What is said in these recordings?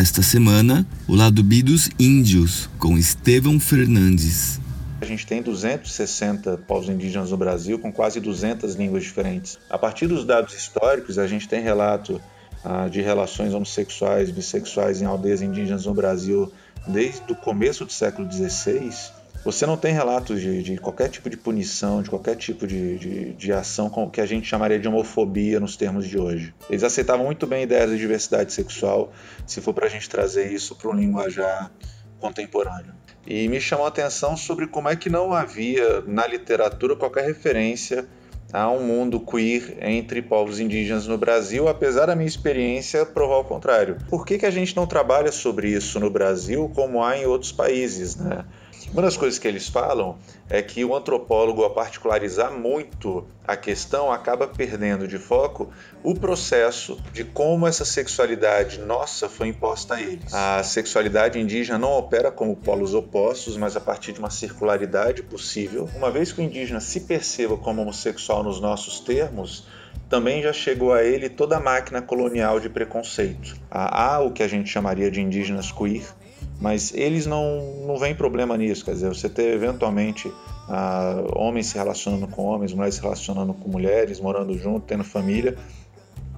Esta semana, o lado B dos índios, com Estevão Fernandes. A gente tem 260 povos indígenas no Brasil, com quase 200 línguas diferentes. A partir dos dados históricos, a gente tem relato ah, de relações homossexuais, bissexuais em aldeias indígenas no Brasil desde o começo do século XVI. Você não tem relatos de, de, qualquer tipo de punição, de qualquer tipo de, de, de ação com, que a gente chamaria de homofobia nos termos de hoje. Eles aceitavam muito bem ideias de diversidade sexual, se for para a gente trazer isso para um linguajar contemporâneo. E me chamou a atenção sobre como é que não havia na literatura qualquer referência a um mundo queer entre povos indígenas no Brasil, apesar da minha experiência provar o contrário. Por que, que a gente não trabalha sobre isso no Brasil como há em outros países, né? Uma das coisas que eles falam é que o antropólogo, a particularizar muito a questão, acaba perdendo de foco o processo de como essa sexualidade nossa foi imposta a eles. A sexualidade indígena não opera como polos opostos, mas a partir de uma circularidade possível. Uma vez que o indígena se perceba como homossexual nos nossos termos, também já chegou a ele toda a máquina colonial de preconceito. Há o que a gente chamaria de indígenas queer, mas eles não, não veem problema nisso, quer dizer, você ter eventualmente ah, homens se relacionando com homens, mulheres se relacionando com mulheres, morando junto, tendo família,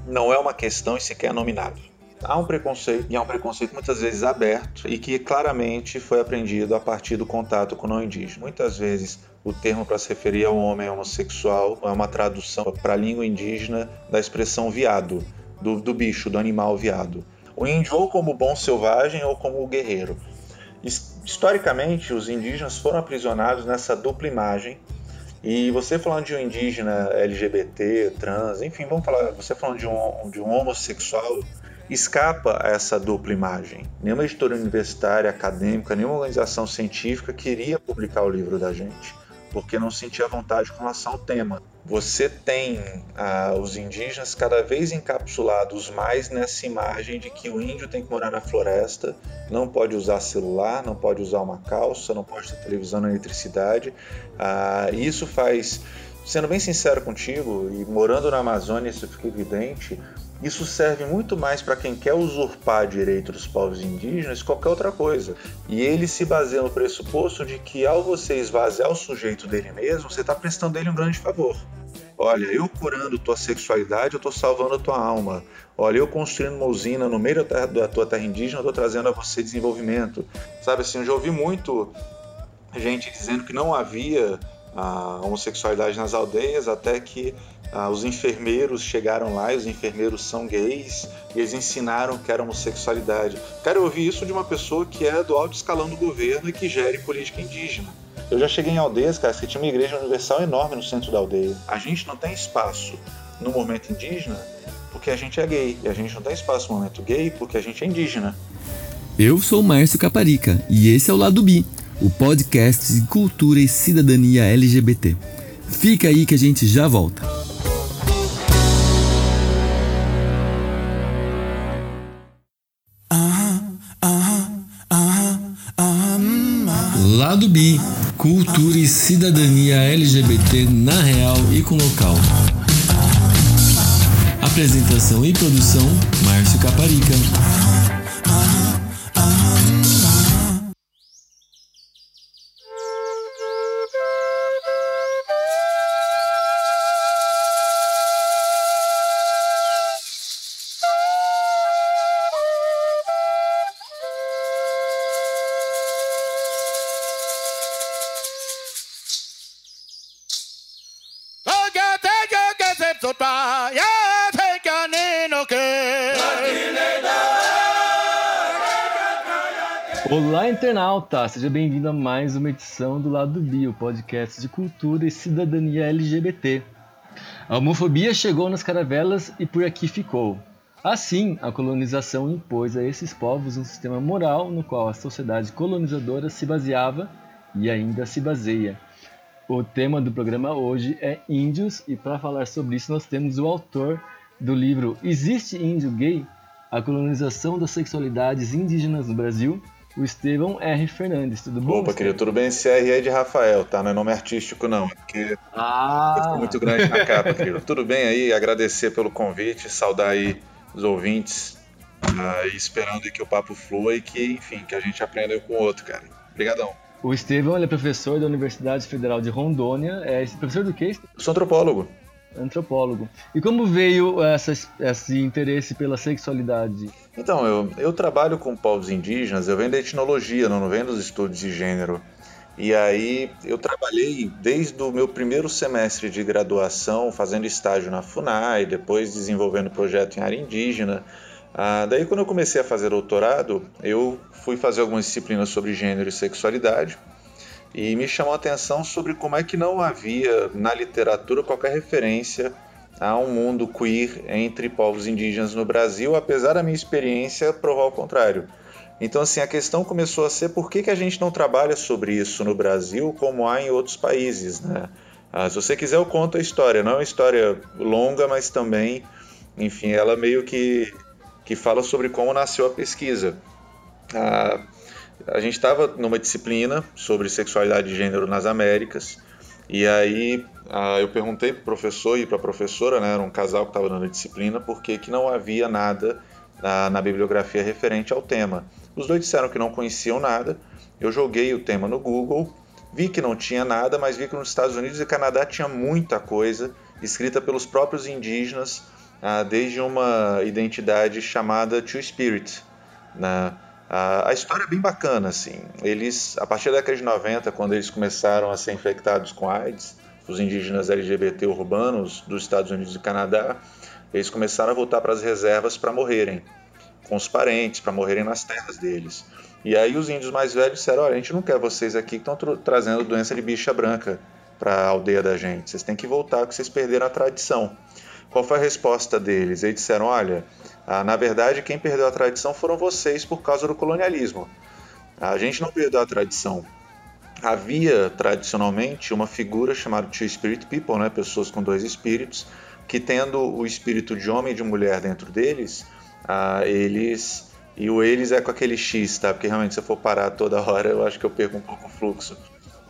não é uma questão e sequer nominado. Há um preconceito, e há um preconceito muitas vezes aberto, e que claramente foi aprendido a partir do contato com o não indígena. Muitas vezes o termo para se referir ao homem homossexual é uma tradução para a língua indígena da expressão viado, do, do bicho, do animal viado o índio ou como bom selvagem ou como guerreiro. Historicamente, os indígenas foram aprisionados nessa dupla imagem. E você falando de um indígena LGBT, trans, enfim, vamos falar, você falando de um, de um homossexual, escapa a essa dupla imagem. Nenhuma editora universitária, acadêmica, nenhuma organização científica queria publicar o livro da gente porque não sentia vontade com relação ao tema. Você tem ah, os indígenas cada vez encapsulados mais nessa imagem de que o índio tem que morar na floresta, não pode usar celular, não pode usar uma calça, não pode ter televisão nem eletricidade. Ah, isso faz, sendo bem sincero contigo, e morando na Amazônia isso fica evidente, isso serve muito mais para quem quer usurpar direito dos povos indígenas que qualquer outra coisa. E ele se baseia no pressuposto de que ao você esvaziar o sujeito dele mesmo, você está prestando ele um grande favor. Olha, eu curando tua sexualidade, eu estou salvando a tua alma. Olha, eu construindo uma usina no meio da tua terra indígena, eu estou trazendo a você desenvolvimento. Sabe assim, eu já ouvi muito gente dizendo que não havia a homossexualidade nas aldeias até que ah, os enfermeiros chegaram lá, e os enfermeiros são gays, e eles ensinaram que era homossexualidade. Cara, eu ouvi isso de uma pessoa que é do alto escalão do governo e que gere política indígena. Eu já cheguei em aldeias, cara, que tinha uma igreja universal enorme no centro da aldeia. A gente não tem espaço no momento indígena porque a gente é gay, e a gente não tem espaço no momento gay porque a gente é indígena. Eu sou o Márcio Caparica e esse é o Lado Bi, o podcast de cultura e cidadania LGBT. Fica aí que a gente já volta. B, cultura e cidadania LGBT na real e com local. Apresentação e produção: Márcio Caparica. Internauta! Seja bem-vindo a mais uma edição do Lado B, o podcast de cultura e cidadania LGBT. A homofobia chegou nas caravelas e por aqui ficou. Assim, a colonização impôs a esses povos um sistema moral no qual a sociedade colonizadora se baseava e ainda se baseia. O tema do programa hoje é índios e para falar sobre isso nós temos o autor do livro Existe Índio Gay? A colonização das sexualidades indígenas no Brasil, o Estevão R. Fernandes. Tudo bom? Opa, querido, tudo bem? Esse R é de Rafael, tá? Não é nome artístico, não. É porque ah. ficou muito grande na capa, querido. tudo bem aí? Agradecer pelo convite, saudar aí os ouvintes Uh, e esperando que o papo flua e que, enfim, que a gente aprenda um com o outro, cara. Obrigadão. O Estevão ele é professor da Universidade Federal de Rondônia. É professor do quê? Eu sou antropólogo. Antropólogo. E como veio essa, esse interesse pela sexualidade? Então, eu, eu trabalho com povos indígenas, eu venho da etnologia, não, venho dos estudos de gênero. E aí eu trabalhei desde o meu primeiro semestre de graduação, fazendo estágio na FUNAI, depois desenvolvendo projeto em área indígena. Ah, daí, quando eu comecei a fazer doutorado, eu fui fazer algumas disciplinas sobre gênero e sexualidade e me chamou a atenção sobre como é que não havia na literatura qualquer referência a um mundo queer entre povos indígenas no Brasil, apesar da minha experiência provar o contrário. Então, assim, a questão começou a ser por que, que a gente não trabalha sobre isso no Brasil como há em outros países, né? Ah, se você quiser, eu conto a história. Não é uma história longa, mas também, enfim, ela meio que, que fala sobre como nasceu a pesquisa. Ah, a gente estava numa disciplina sobre sexualidade de gênero nas Américas, e aí eu perguntei para o professor e para a professora, né, era um casal que estava dando a disciplina, por que não havia nada na, na bibliografia referente ao tema. Os dois disseram que não conheciam nada. Eu joguei o tema no Google, vi que não tinha nada, mas vi que nos Estados Unidos e Canadá tinha muita coisa escrita pelos próprios indígenas, ah, desde uma identidade chamada Two Spirit. Né? Ah, a história é bem bacana, assim. Eles, a partir da década de 90, quando eles começaram a ser infectados com AIDS, os indígenas LGBT urbanos dos Estados Unidos e Canadá, eles começaram a voltar para as reservas para morrerem com os parentes, para morrerem nas terras deles. E aí os índios mais velhos disseram: olha, a gente não quer vocês aqui que estão tra trazendo doença de bicha branca para a aldeia da gente. Vocês têm que voltar, porque vocês perderam a tradição. Qual foi a resposta deles? Eles disseram: olha, ah, na verdade quem perdeu a tradição foram vocês por causa do colonialismo. A gente não perdeu a tradição. Havia tradicionalmente uma figura chamada Two Spirit People, né, pessoas com dois espíritos, que tendo o espírito de homem e de mulher dentro deles, ah, eles. E o eles é com aquele X, tá? Porque realmente se eu for parar toda hora, eu acho que eu perco um pouco o fluxo.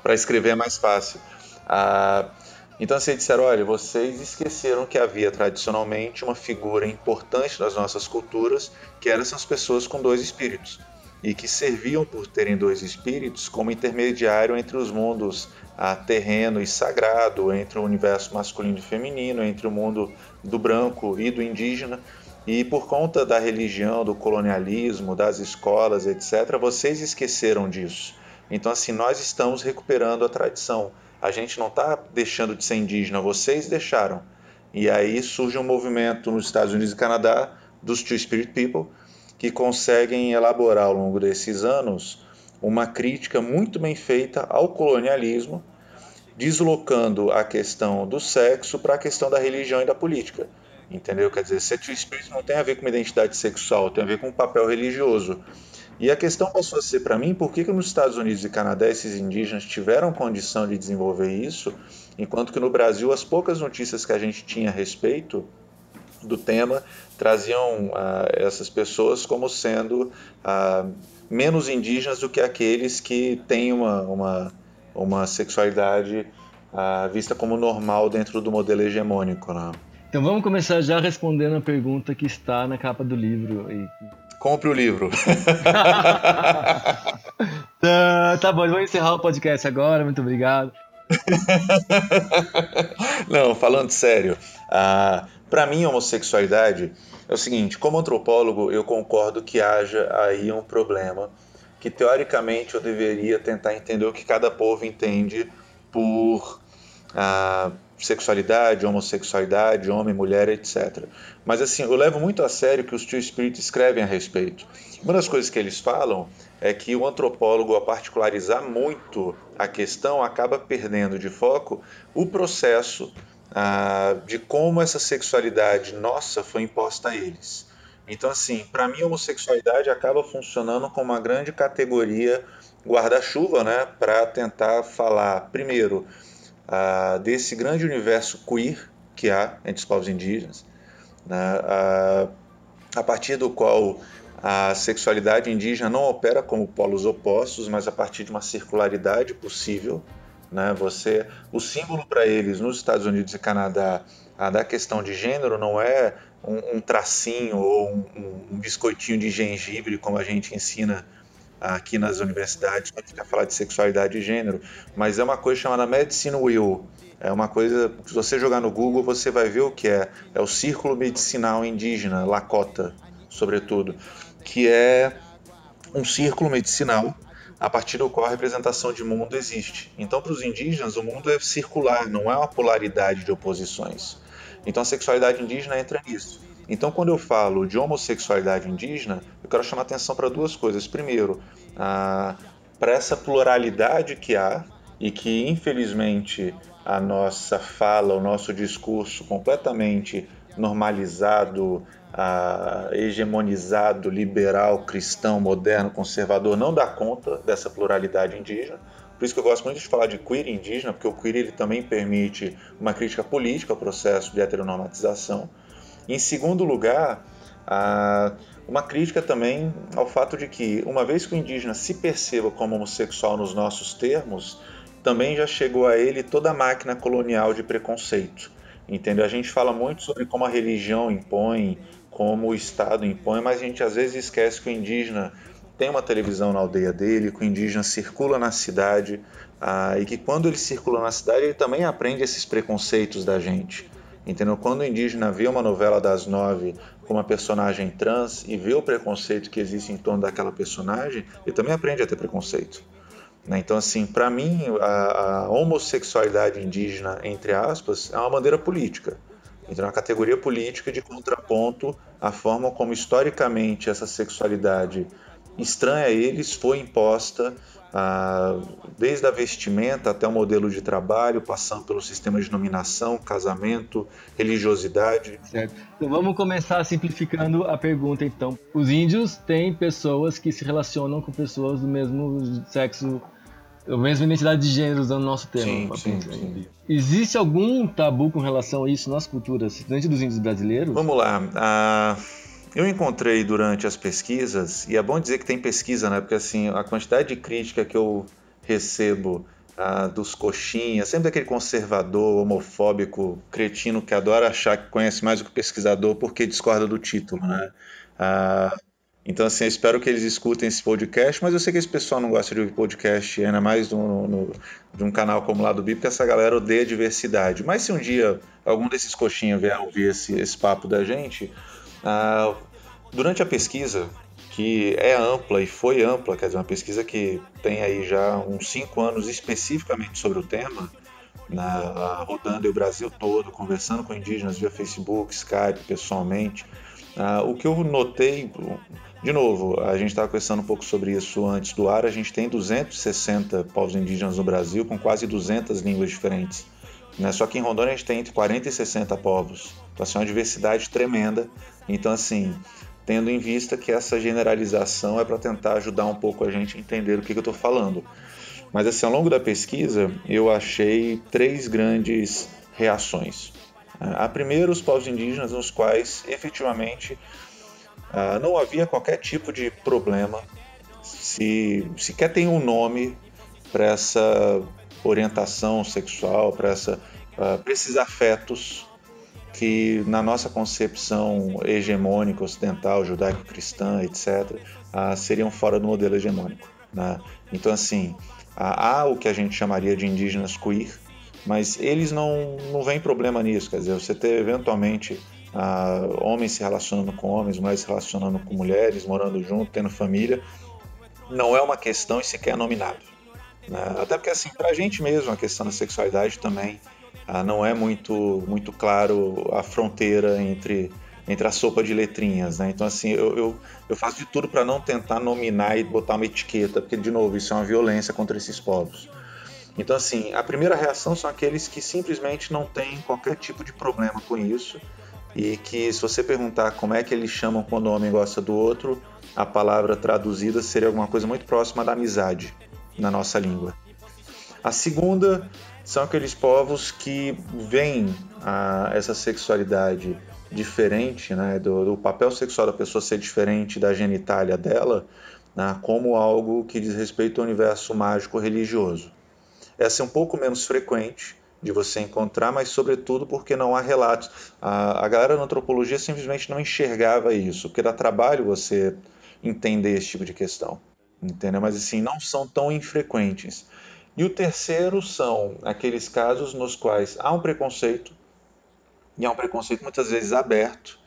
Para escrever é mais fácil. Ah, então vocês disseram, olha, vocês esqueceram que havia tradicionalmente uma figura importante nas nossas culturas, que eram essas pessoas com dois espíritos, e que serviam por terem dois espíritos como intermediário entre os mundos ah, terreno e sagrado, entre o universo masculino e feminino, entre o mundo do branco e do indígena, e por conta da religião, do colonialismo, das escolas, etc., vocês esqueceram disso. Então, assim, nós estamos recuperando a tradição. A gente não está deixando de ser indígena, vocês deixaram. E aí surge um movimento nos Estados Unidos e Canadá dos Two Spirit People, que conseguem elaborar ao longo desses anos uma crítica muito bem feita ao colonialismo, deslocando a questão do sexo para a questão da religião e da política. Entendeu? Quer dizer, sexo espírito não tem a ver com identidade sexual, tem a ver com um papel religioso. E a questão passou a ser para mim, por que, que nos Estados Unidos e Canadá esses indígenas tiveram condição de desenvolver isso, enquanto que no Brasil as poucas notícias que a gente tinha a respeito do tema traziam ah, essas pessoas como sendo ah, menos indígenas do que aqueles que têm uma, uma, uma sexualidade ah, vista como normal dentro do modelo hegemônico. Né? Então vamos começar já respondendo a pergunta que está na capa do livro. Compre o livro. tá, tá bom, vamos encerrar o podcast agora. Muito obrigado. Não, falando sério, para mim a homossexualidade é o seguinte: como antropólogo, eu concordo que haja aí um problema que teoricamente eu deveria tentar entender o que cada povo entende por sexualidade, homossexualidade, homem, mulher, etc. Mas assim, eu levo muito a sério que os Two Spirit escrevem a respeito. Uma das coisas que eles falam é que o antropólogo, a particularizar muito a questão, acaba perdendo de foco o processo ah, de como essa sexualidade nossa foi imposta a eles. Então, assim, para mim, a homossexualidade acaba funcionando como uma grande categoria guarda-chuva, né, para tentar falar, primeiro, desse grande universo queer que há entre os povos indígenas, né, a partir do qual a sexualidade indígena não opera como polos opostos, mas a partir de uma circularidade possível. Né? Você, o símbolo para eles nos Estados Unidos e Canadá a da questão de gênero não é um, um tracinho ou um, um, biscoitinho de gengibre, como a gente ensina aqui nas universidades, quando fica falar de sexualidade e gênero, mas é uma coisa chamada Medicine Wheel. É uma coisa, se você jogar no Google, você vai ver o que é. É o Círculo Medicinal Indígena, Lakota, sobretudo, que é um círculo medicinal a partir do qual a representação de mundo existe. Então, para os indígenas, o mundo é circular, não é uma polaridade de oposições. Então, a sexualidade indígena entra nisso. Então, quando eu falo de homossexualidade indígena, eu quero chamar atenção para duas coisas. Primeiro, para essa pluralidade que há e que, infelizmente, a nossa fala, o nosso discurso completamente normalizado, hegemonizado, liberal, cristão, moderno, conservador, não dá conta dessa pluralidade indígena. Por isso que eu gosto muito de falar de queer indígena, porque o queer ele também permite uma crítica política ao processo de heteronormatização. E, em segundo lugar, uma crítica também ao fato de que, uma vez que o indígena se perceba como homossexual nos nossos termos, também já chegou a ele toda a máquina colonial de preconceito. Entendeu? A gente fala muito sobre como a religião impõe, como o Estado impõe, mas a gente às vezes esquece que o indígena tem uma televisão na aldeia dele, que o indígena circula na cidade ah, e que quando ele circula na cidade ele também aprende esses preconceitos da gente. Entendeu? Quando o indígena vê uma novela das nove com uma personagem trans e vê o preconceito que existe em torno daquela personagem, ele também aprende a ter preconceito. Né? Então, assim, para mim, a, a, homossexualidade indígena, entre aspas, é uma bandeira política. Então, é uma categoria política de contraponto à forma como, historicamente, essa sexualidade estranha a eles foi imposta desde a vestimenta até o modelo de trabalho, passando pelo sistema de nominação, casamento, religiosidade. Certo. Então vamos começar simplificando a pergunta então. Os índios têm pessoas que se relacionam com pessoas do mesmo sexo a mesma identidade de gênero usando o nosso termo. Sim, sim, sim. Existe algum tabu com relação a isso nas culturas, dentro dos índios brasileiros? Vamos lá. Uh, eu encontrei durante as pesquisas, e é bom dizer que tem pesquisa, né? Porque assim, a quantidade de crítica que eu recebo ah, dos coxinhas, sempre aquele conservador, homofóbico, cretino que adora achar que conhece mais do que o pesquisador porque discorda do título, né? Ah, então, assim, eu espero que eles escutem esse podcast, mas eu sei que esse pessoal não gosta de ouvir podcast, ainda mais no, no, de um canal como lá do BIP, porque essa galera odeia diversidade. Mas se um dia algum desses coxinhas vier ouvir esse, esse papo da gente, ah, durante a pesquisa, que é ampla e foi ampla, quer dizer, uma pesquisa que tem aí já uns cinco anos especificamente sobre o tema, na, rodando o Brasil todo, conversando com indígenas via Facebook, Skype, pessoalmente. Ah, o que eu notei, de novo, a gente estava conversando um pouco sobre isso antes do ar, a gente tem 260 povos indígenas no Brasil, com quase 200 línguas diferentes. Né? Só que em Rondônia a gente tem entre 40 e 60 povos. Então, assim, é uma diversidade tremenda. Então, assim, tendo em vista que essa generalização é para tentar ajudar um pouco a gente a entender o que, que eu estou falando. Mas, assim, ao longo da pesquisa, eu achei três grandes reações. A primeira, os povos indígenas, nos quais efetivamente não havia qualquer tipo de problema, se sequer tem um nome para essa orientação sexual, para esses afetos que na nossa concepção hegemônica ocidental, judaico-cristã, etc., uh, seriam fora do modelo hegemônico. Né? Então, assim, há o que a gente chamaria de indígenas queer, mas eles não, não veem problema nisso. Quer dizer, você ter eventualmente uh, homens se relacionando com homens, mulheres se relacionando com mulheres, morando junto, tendo família, não é uma questão e sequer é nominado. Né? Até porque, assim, para a gente mesmo, a questão da sexualidade também ah, não é muito, muito claro a fronteira entre, entre a sopa de letrinhas. Né? Então, assim, eu, eu, eu faço de tudo para não tentar nominar e botar uma etiqueta, porque, de novo, isso é uma violência contra esses povos. Então, assim, a primeira reação são aqueles que simplesmente não têm qualquer tipo de problema com isso e que, se você perguntar como é que eles chamam quando o homem gosta do outro, a palavra traduzida seria alguma coisa muito próxima da amizade na nossa língua. A segunda são aqueles povos que veem a, essa sexualidade diferente, né, do, do, papel sexual da pessoa ser diferente da genitália dela, né, como algo que diz respeito ao universo mágico religioso. Essa é um pouco menos frequente, de você encontrar, mas sobretudo porque não há relatos. A, a galera da antropologia simplesmente não enxergava isso, porque dá trabalho você entender esse tipo de questão, entendeu? Mas assim, não são tão infrequentes. E o terceiro são aqueles casos nos quais há um preconceito, e há um preconceito muitas vezes aberto,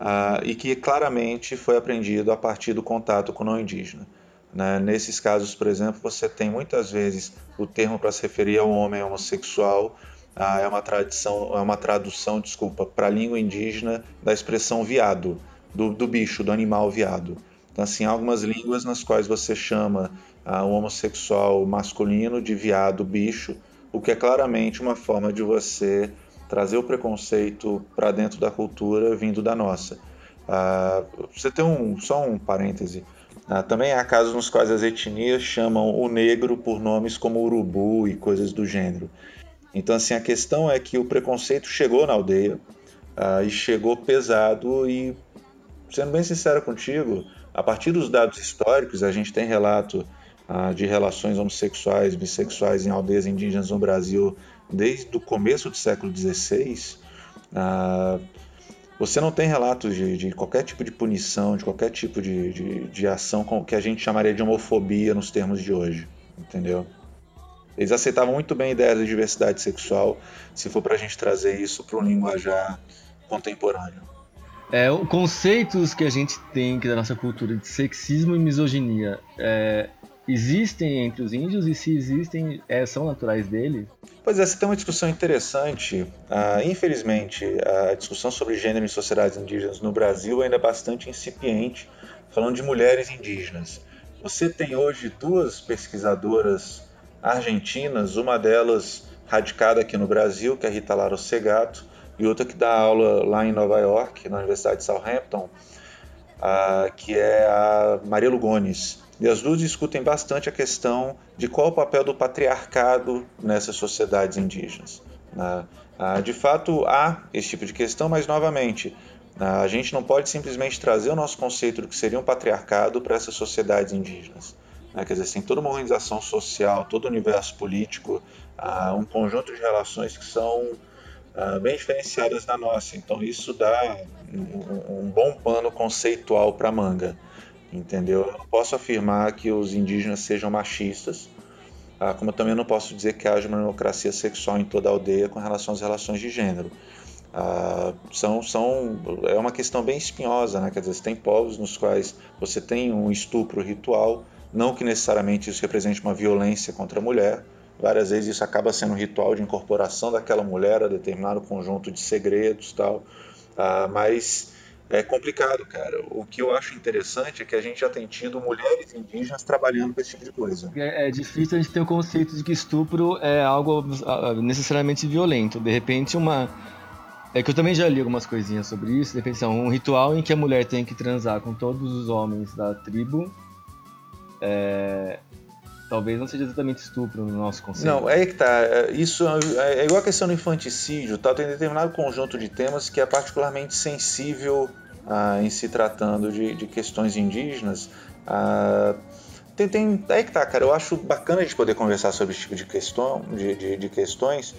uh, e que claramente foi aprendido a partir do contato com o não indígena. Né? Nesses casos, por exemplo, você tem muitas vezes o termo para se referir ao homem homossexual ah, é uma tradição, é uma tradução, desculpa, para a língua indígena da expressão viado, do, do, bicho, do animal viado. Então, assim, há algumas línguas nas quais você chama ah, o homossexual masculino de viado, bicho, o que é claramente uma forma de você trazer o preconceito para dentro da cultura vindo da nossa. Ah, você tem um, só um parêntese. Ah, também há casos nos quais as etnias chamam o negro por nomes como urubu e coisas do gênero. Então, assim, a questão é que o preconceito chegou na aldeia e chegou pesado e, sendo bem sincero contigo, a partir dos dados históricos, a gente tem relato ah, de relações homossexuais, bissexuais em aldeias indígenas no Brasil desde o começo do século XVI. Ah, você não tem relatos de, de, qualquer tipo de punição, de qualquer tipo de, de, de ação que a gente chamaria de homofobia nos termos de hoje, entendeu? Eles aceitavam muito bem a ideia da diversidade sexual, se for para a gente trazer isso para um linguajar contemporâneo. É, conceitos que a gente tem que da nossa cultura de sexismo e misoginia, é, existem entre os índios e se existem, é, são naturais dele? Pois é, você tem uma discussão interessante. Ah, infelizmente, a discussão sobre gênero em sociedades indígenas no Brasil ainda é bastante incipiente, falando de mulheres indígenas. Você tem hoje duas pesquisadoras argentinas, uma delas radicada aqui no Brasil, que é a Rita Lara Segato, e outra que dá aula lá em Nova York, na Universidade de Southampton, ah, que é a Maria Lugones. E as duas discutem bastante a questão de qual o papel do patriarcado nessas sociedades indígenas. Né? Ah, de fato, há esse tipo de questão, mas, novamente, ah, a gente não pode simplesmente trazer o nosso conceito do que seria um patriarcado para essas sociedades indígenas. Né? Quer dizer, tem toda uma organização social, todo o universo político, ah, um conjunto de relações que são bem diferenciadas da nossa. Então, isso dá um bom pano conceitual para manga entendeu? Eu não posso afirmar que os indígenas sejam machistas, ah, como eu também não posso dizer que haja uma democracia sexual em toda a aldeia com relação às relações de gênero. Ah, são, são, é uma questão bem espinhosa, né? Quer dizer, tem povos nos quais você tem um estupro ritual, não que necessariamente isso represente uma violência contra a mulher, várias vezes isso acaba sendo um ritual de incorporação daquela mulher a determinado conjunto de segredos tal, ah, mas é complicado, cara. O que eu acho interessante é que a gente já tem tido mulheres indígenas trabalhando com esse tipo de coisa. É, é difícil a gente ter o conceito de que estupro é algo ah, necessariamente violento. De repente, uma. É que eu também já li algumas coisinhas sobre isso. De repente, assim, um ritual em que a mulher tem que transar com todos os homens da tribo. É, talvez não seja exatamente estupro no nosso conceito. Não, é que tá. É, isso é, é igual a questão do infanticídio, tá? Tem determinado conjunto de temas que é particularmente sensível ah, em se tratando de, de questões indígenas. Ah, tem, tem, é que tá, cara. Eu acho bacana a gente poder conversar sobre esse tipo de, questão, de, de, de questões,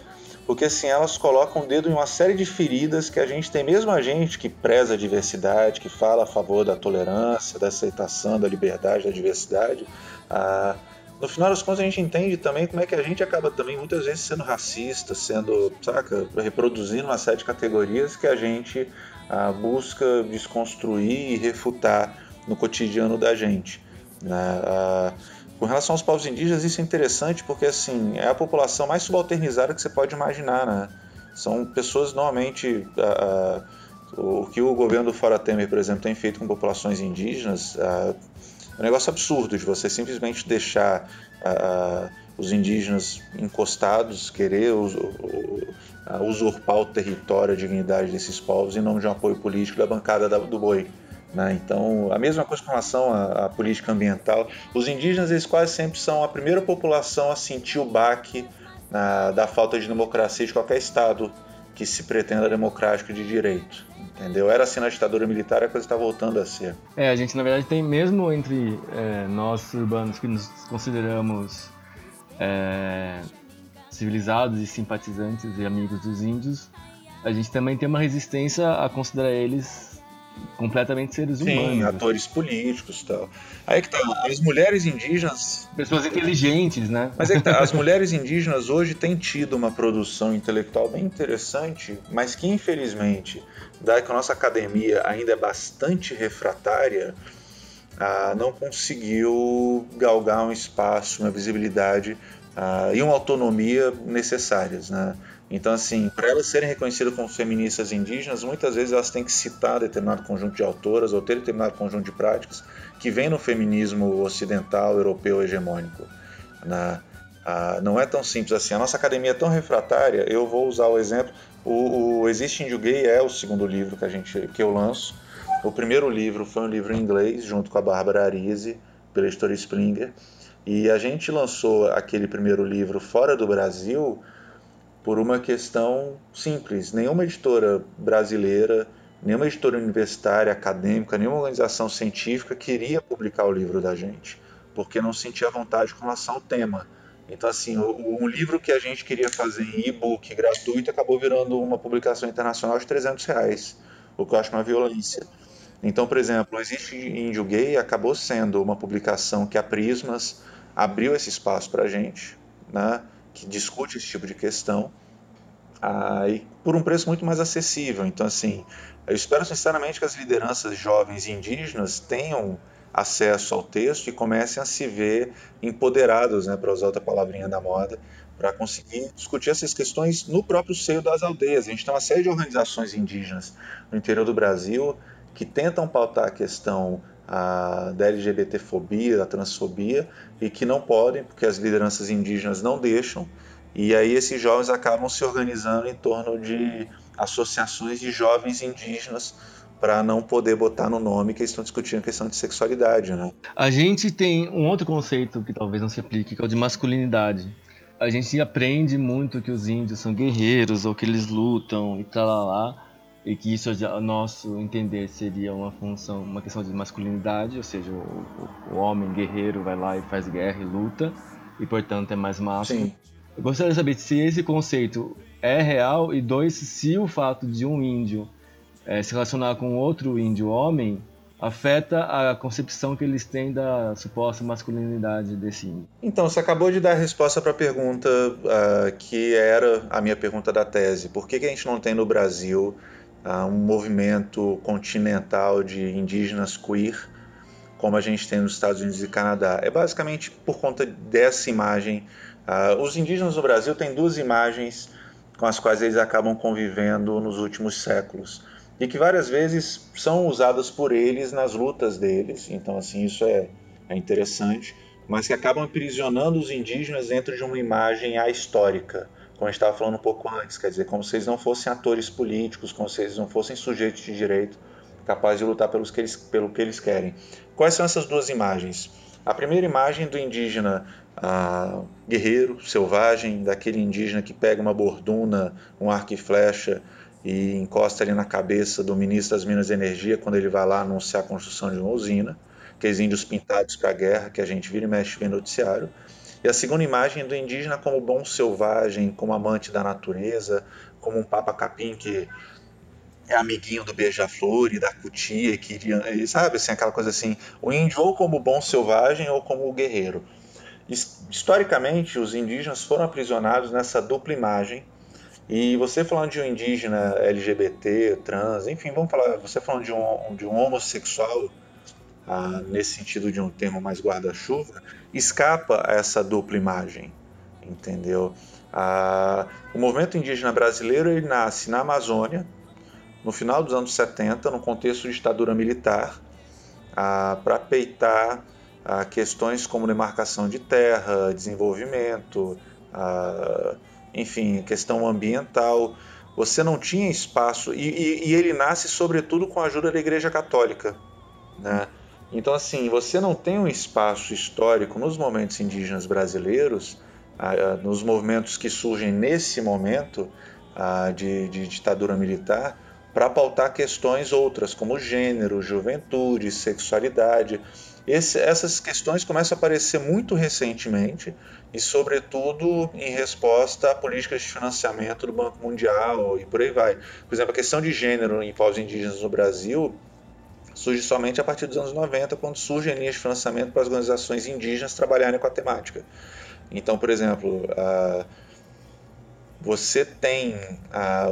porque assim elas colocam o dedo em uma série de feridas que a gente tem, mesmo a gente que preza a diversidade, que fala a favor da tolerância, da aceitação, da liberdade, da diversidade. Ah, no final das contas a gente entende também como é que a gente acaba também muitas vezes sendo racista, sendo, saca, reproduzindo uma série de categorias que a gente ah, busca desconstruir e refutar no cotidiano da gente. Né? Ah, com relação aos povos indígenas, isso é interessante porque assim é a população mais subalternizada que você pode imaginar. Né? São pessoas normalmente. Ah, ah o que o governo do Fora Temer, por exemplo, tem feito com populações indígenas é um negócio absurdo de você simplesmente deixar uh, os indígenas encostados, querer us, uh, usurpar o território, a dignidade desses povos em nome de um apoio político da bancada da, do boi. Né? Então, a mesma coisa com relação à, à, política ambiental. Os indígenas, eles quase sempre são a primeira população a sentir o baque uh, da falta de democracia de qualquer Estado que se pretenda democrático de direito. Entendeu? Era assim na ditadura militar, a coisa está voltando a ser. É, a gente na verdade tem, mesmo entre é, nós urbanos que nos consideramos é, civilizados e simpatizantes e amigos dos índios, a gente também tem uma resistência a considerar eles completamente seres humanos. Sim, atores políticos e tal. Aí que tá, as mulheres indígenas. Pessoas inteligentes, né? Mas é que tá, as mulheres indígenas hoje têm tido uma produção intelectual bem interessante, mas que infelizmente, dado que a nossa academia ainda é bastante refratária, ah, não conseguiu galgar um espaço, uma visibilidade ah, e uma autonomia necessárias, né? Então, assim, para elas serem reconhecidas como feministas indígenas, muitas vezes elas têm que citar determinado conjunto de autoras ou ter determinado conjunto de práticas que vem no feminismo ocidental, europeu, hegemônico. Né? Ah, não é tão simples assim. A nossa academia é tão refratária, eu vou usar o exemplo. O, o Existe Índio Gay é o segundo livro que, a gente, que eu lanço. O primeiro livro foi um livro em inglês, junto com a Bárbara Arise, pela editora Springer. E a gente lançou aquele primeiro livro fora do Brasil por uma questão simples. Nenhuma editora brasileira, nenhuma editora universitária, acadêmica, nenhuma organização científica queria publicar o livro da gente, porque não sentia vontade com relação ao tema. Então, assim, um livro que a gente queria fazer em e-book gratuito acabou virando uma publicação internacional de 300 reais, o que eu acho uma violência. Então, por exemplo, Existe Índio Gay acabou sendo uma publicação que a Prismas abriu esse espaço para a gente, né? Que discute esse tipo de questão ah, e por um preço muito mais acessível. Então, assim, eu espero sinceramente que as lideranças jovens indígenas tenham acesso ao texto e comecem a se ver empoderados, né, para usar outra palavrinha da moda, para conseguir discutir essas questões no próprio seio das aldeias. A gente tem uma série de organizações indígenas no interior do Brasil que tentam pautar a questão a, da LGBTfobia, da transfobia, e que não podem, porque as lideranças indígenas não deixam, e aí esses jovens acabam se organizando em torno de associações de jovens indígenas para não poder botar no nome que eles estão discutindo a questão de sexualidade, né? A gente tem um outro conceito que talvez não se aplique, que é o de masculinidade. A gente aprende muito que os índios são guerreiros ou que eles lutam e tal lá, lá e que isso, a nosso entender, seria uma função, uma questão de masculinidade, ou seja, o, o, homem guerreiro vai lá e faz guerra e luta, e portanto é mais másculo. Sim. Eu gostaria de saber se esse conceito é real, e dois, se o fato de um índio é, se relacionar com outro índio homem afeta a concepção que eles têm da suposta masculinidade desse índio. Então, você acabou de dar a resposta para a pergunta uh, que era a minha pergunta da tese. Por que, que a gente não tem no Brasil um movimento continental de indígenas queer, como a gente tem nos Estados Unidos e Canadá. É basicamente por conta dessa imagem. Uh, os indígenas no Brasil têm duas imagens com as quais eles acabam convivendo nos últimos séculos e que várias vezes são usadas por eles nas lutas deles. Então, assim, isso é, é interessante, mas que acabam aprisionando os indígenas dentro de uma imagem ahistórica como a gente estava falando um pouco antes, quer dizer, como se eles não fossem atores políticos, como se eles não fossem sujeitos de direito capazes de lutar pelos que eles, pelo que eles querem. Quais são essas duas imagens? A primeira imagem do indígena ah, guerreiro, selvagem, daquele indígena que pega uma borduna, um arco e flecha e encosta ali na cabeça do ministro das Minas e Energia quando ele vai lá anunciar a construção de uma usina, aqueles índios pintados para a guerra que a gente vira e mexe no noticiário. E a segunda imagem do indígena como bom selvagem, como amante da natureza, como um papa capim que é amiguinho do beija-flor e da cutia, que sabe assim, aquela coisa assim, o índio ou como bom selvagem ou como guerreiro. Historicamente, os indígenas foram aprisionados nessa dupla imagem. E você falando de um indígena LGBT, trans, enfim, vamos falar, você falando de um, de um homossexual, ah, nesse sentido de um termo mais guarda-chuva, escapa a essa dupla imagem, entendeu? Ah, o movimento indígena brasileiro ele nasce na Amazônia, no final dos anos 70, no contexto de ditadura militar, ah, para peitar ah, questões como demarcação de terra, desenvolvimento, enfim, questão ambiental. Você não tinha espaço, e, e, e ele nasce sobretudo com a ajuda da Igreja Católica. Né? Então, assim, você não tem um espaço histórico nos momentos indígenas brasileiros, nos movimentos que surgem nesse momento de, de ditadura militar, para pautar questões outras, como gênero, juventude, sexualidade. Esse, essas questões começam a aparecer muito recentemente e, sobretudo, em resposta a políticas de financiamento do Banco Mundial e por aí vai. Por exemplo, a questão de gênero em povos indígenas no Brasil surge somente a partir dos anos 90, quando surgem linhas de financiamento para as organizações indígenas trabalharem com a temática. Então, por exemplo, você tem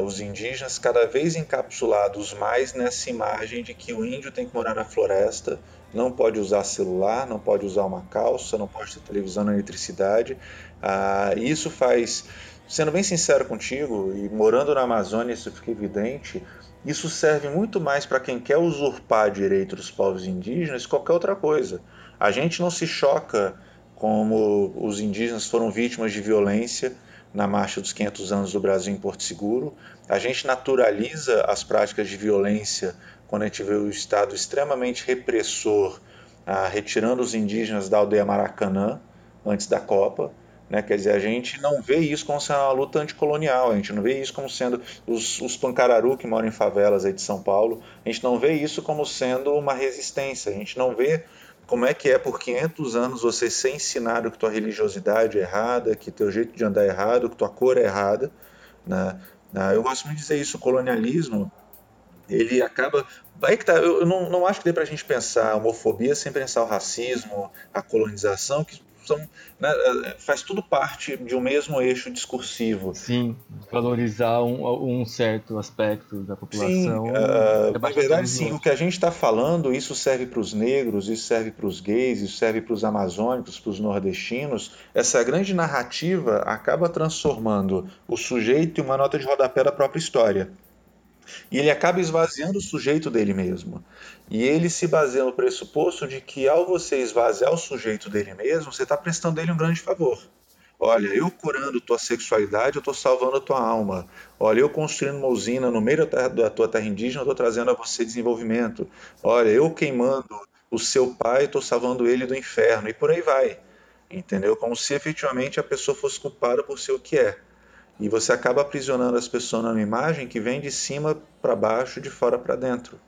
os indígenas cada vez encapsulados mais nessa imagem de que o índio tem que morar na floresta, não pode usar celular, não pode usar uma calça, não pode ter televisão nem eletricidade. Uh, isso faz, sendo bem sincero contigo, e morando na Amazônia isso fica evidente, isso serve muito mais para quem quer usurpar direitos dos povos indígenas que qualquer outra coisa. A gente não se choca como os indígenas foram vítimas de violência na Marcha dos 500 Anos do Brasil em Porto Seguro. A gente naturaliza as práticas de violência quando a gente vê o Estado extremamente repressor, ah, retirando os indígenas da aldeia Maracanã antes da Copa. Né? Quer dizer, a gente não vê isso como sendo uma luta anticolonial, a gente não vê isso como sendo os, os pancararu que moram em favelas aí de São Paulo, a gente não vê isso como sendo uma resistência, a gente não vê como é que é por 500 anos você ser ensinado que tua religiosidade é errada, que teu jeito de andar é errado, que tua cor é errada. Né? Ah, eu gosto muito de dizer isso, o colonialismo, ele acaba... Aí que tá, eu não, não acho que dê pra gente pensar a homofobia sem pensar o racismo, a colonização, que são, né, é, faz tudo parte de um mesmo eixo discursivo. Sim, valorizar um, um certo aspecto da população. Sim, uh, na verdade, sim, o que a gente está falando, isso serve para os negros, isso serve para os gays, isso serve para os amazônicos, para os nordestinos. Essa grande narrativa acaba transformando o sujeito em uma nota de rodapé da própria história. E ele acaba esvaziando o sujeito dele mesmo. E ele se baseia no pressuposto de que ao você esvaziar o sujeito dele mesmo, você está prestando ele um grande favor. Olha, eu curando tua sexualidade, eu estou salvando tua alma. Olha, eu construindo uma usina no meio da tua terra indígena, eu estou trazendo a você desenvolvimento. Olha, eu queimando o seu pai, estou salvando ele do inferno. E por aí vai. Entendeu? Como se efetivamente a pessoa fosse culpada por ser o que é. E você acaba aprisionando as pessoas numa imagem que vem de cima para baixo, de fora para dentro.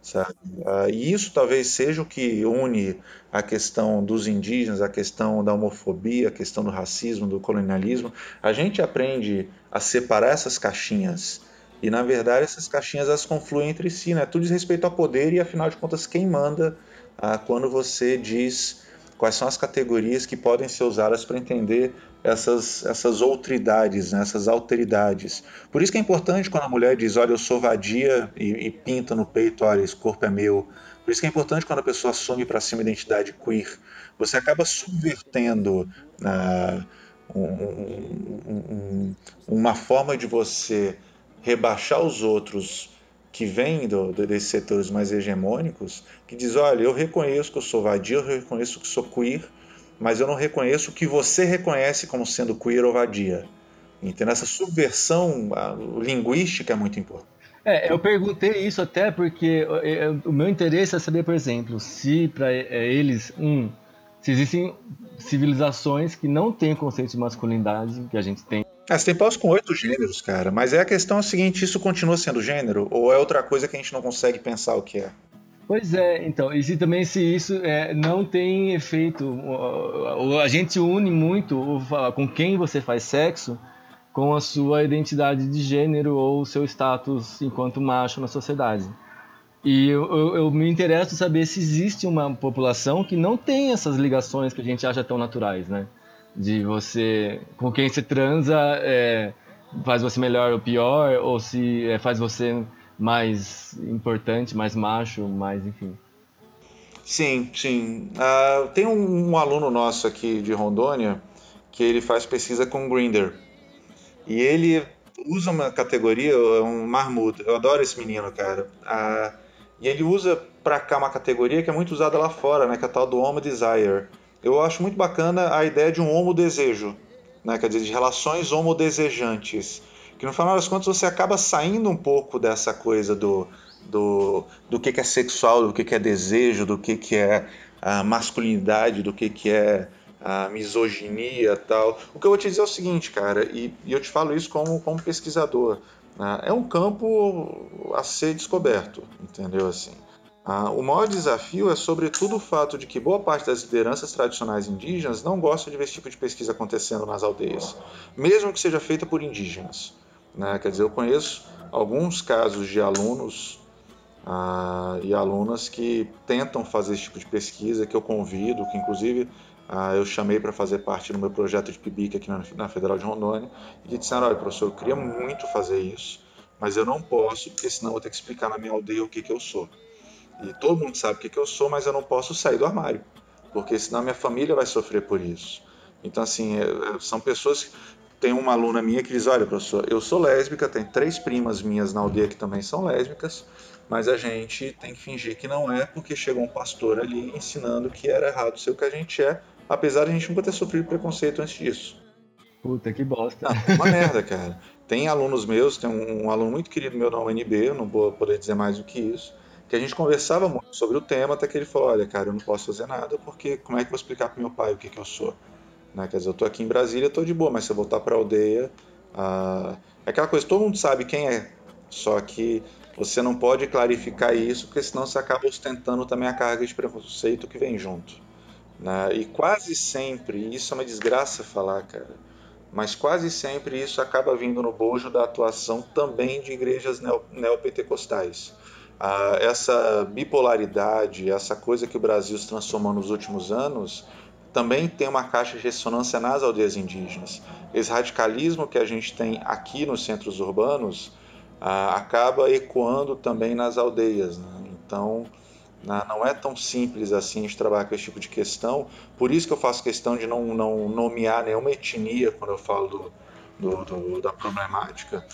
Sabe? Ah, e isso talvez seja o que une a questão dos indígenas, a questão da homofobia, a questão do racismo, do colonialismo. A gente aprende a separar essas caixinhas. E na verdade essas caixinhas elas confluem entre si, né? Tudo diz respeito ao poder e afinal de contas quem manda ah, quando você diz quais são as categorias que podem ser usadas para entender essas, essas outridades, né, essas alteridades. Por isso que é importante quando a mulher diz, olha, eu sou vadia e, e pinta no peito, olha, esse corpo é meu. Por isso que é importante quando a pessoa assume para si uma identidade queer. Você acaba subvertendo uh, um, um, uma forma de você rebaixar os outros que vêm desses setores mais hegemônicos, que diz, olha, eu reconheço que eu sou vadia, eu reconheço que sou queer, mas eu não reconheço o que você reconhece como sendo queer ou vadia. Então, essa subversão linguística é muito importante. É, eu perguntei isso até porque o meu interesse é saber, por exemplo, se para é, eles, um, se existem civilizações que não têm conceito de masculinidade que a gente tem. É, você tem paus com oito gêneros, cara, mas é a questão é a seguinte, isso continua sendo gênero ou é outra coisa que a gente não consegue pensar o que é? Pois é, então, e se, também se isso é, não tem efeito, a gente une muito com quem você faz sexo com a sua identidade de gênero ou o seu status enquanto macho na sociedade. E eu, eu, eu, me interesso saber se existe uma população que não tem essas ligações que a gente acha tão naturais, né? De você, com quem você transa, é, faz você melhor ou pior, ou se é, faz você mais importante, mais macho, mais enfim. Sim, sim. Uh, tem um, um, aluno nosso aqui de Rondônia que ele faz pesquisa com Grinder e ele usa uma categoria, um marmudo. Eu adoro esse menino, cara. Uh, e ele usa para cá uma categoria que é muito usada lá fora, né, que é a tal do homo desire. Eu acho muito bacana a ideia de um homo desejo, né, quer dizer, de relações homo desejantes que no final das contas você acaba saindo um pouco dessa coisa do, do, do que, que é sexual, do que, que é desejo, do que, que é a masculinidade, do que, que é a misoginia tal. O que eu vou te dizer é o seguinte, cara, e, e eu te falo isso como, como pesquisador, né? é um campo a ser descoberto, entendeu assim? Ah, o maior desafio é, sobretudo, o fato de que boa parte das lideranças tradicionais indígenas não gostam de ver esse tipo de pesquisa acontecendo nas aldeias, mesmo que seja feita por indígenas. Né? Quer dizer, eu conheço alguns casos de alunos ah, e alunas que tentam fazer esse tipo de pesquisa, que eu convido, que inclusive ah, eu chamei para fazer parte do meu projeto de PIBIC aqui na, na Federal de Rondônia, e que disseram, olha professor, eu queria muito fazer isso, mas eu não posso, porque senão eu vou ter que explicar na minha aldeia o que, que eu sou. E todo mundo sabe o que, que eu sou, mas eu não posso sair do armário, porque senão minha família vai sofrer por isso. Então, assim, é, é, são pessoas. Tem uma aluna minha que diz: Olha, professor, eu sou lésbica, tem três primas minhas na aldeia que também são lésbicas, mas a gente tem que fingir que não é, porque chegou um pastor ali ensinando que era errado ser o que a gente é, apesar de a gente nunca ter sofrido preconceito antes disso. Puta, que bosta. Não, uma merda, cara. Tem alunos meus, tem um, um aluno muito querido meu na UNB, eu não vou poder dizer mais do que isso, que a gente conversava muito sobre o tema, até que ele falou, olha, cara, eu não posso fazer nada, porque como é que eu vou explicar para meu pai o que, que eu sou? Né? Quer dizer, eu estou aqui em Brasília, estou de boa, mas se eu voltar para a aldeia, ah, é aquela coisa, todo mundo sabe quem é, só que você não pode clarificar isso, porque senão você acaba ostentando também a carga de preconceito que vem junto. Né? E quase sempre, isso é uma desgraça falar, cara, mas quase sempre isso acaba vindo no bojo da atuação também de igrejas neopentecostais ah, essa bipolaridade, essa coisa que o Brasil se transformou nos últimos anos, também tem uma caixa de ressonância nas aldeias indígenas. Esse radicalismo que a gente tem aqui nos centros urbanos ah, acaba ecoando também nas aldeias. Né? Então, não é tão simples assim de trabalhar com esse tipo de questão. Por isso que eu faço questão de não, não nomear nenhuma etnia quando eu falo do, do, do, da problemática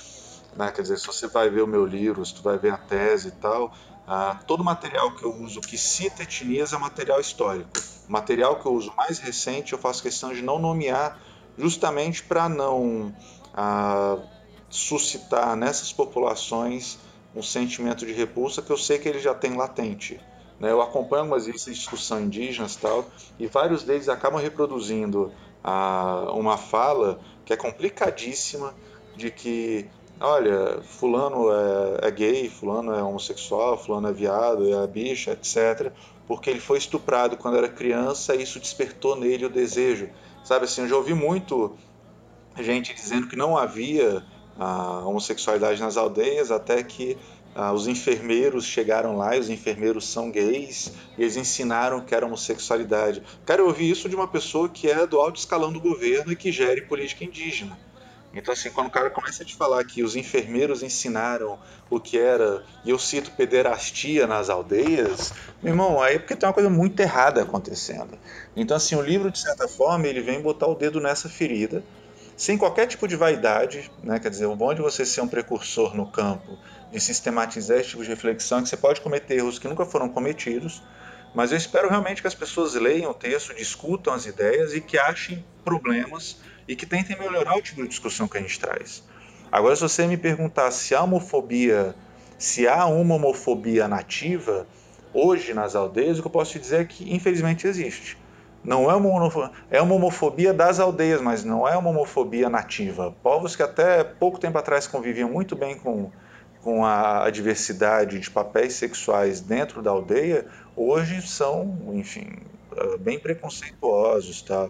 né? Quer dizer, se você vai ver o meu livro, se tu vai ver a tese e tal, ah, todo material que eu uso que cita etnias é material histórico. O material que eu uso mais recente eu faço questão de não nomear, justamente para não ah, suscitar nessas populações um sentimento de repulsa que eu sei que ele já tem latente. Né? Eu acompanho algumas listas discussão indígenas tal, e vários deles acabam reproduzindo ah, uma fala que é complicadíssima de que olha, fulano é, é, gay, fulano é homossexual, fulano é viado, é bicha, etc. Porque ele foi estuprado quando era criança e isso despertou nele o desejo. Sabe assim, eu já ouvi muito gente dizendo que não havia a homossexualidade nas aldeias até que ah, os enfermeiros chegaram lá e os enfermeiros são gays e eles ensinaram que era homossexualidade. Cara, eu ouvi isso de uma pessoa que é do alto escalão do governo e que gere política indígena. Então, assim, quando o cara começa a te falar que os enfermeiros ensinaram o que era, e eu cito pederastia nas aldeias, meu irmão, aí é porque tem uma coisa muito errada acontecendo. Então, assim, o livro, de certa forma, ele vem botar o dedo nessa ferida, sem qualquer tipo de vaidade, né? quer dizer, o bom de você ser um precursor no campo, de sistematizar esse tipo de reflexão, é que você pode cometer erros que nunca foram cometidos, mas eu espero realmente que as pessoas leiam o texto, discutam as ideias e que achem problemas e que tentem melhorar o tipo de discussão que a gente traz. Agora, se você me perguntar se há homofobia, se há uma homofobia nativa, hoje nas aldeias, o que eu posso te dizer é que infelizmente existe. Não é uma, homofobia, é uma homofobia das aldeias, mas não é uma homofobia nativa. Povos que até pouco tempo atrás conviviam muito bem com, com a, a diversidade de papéis sexuais dentro da aldeia, hoje são, enfim, ah, bem preconceituosos, tá?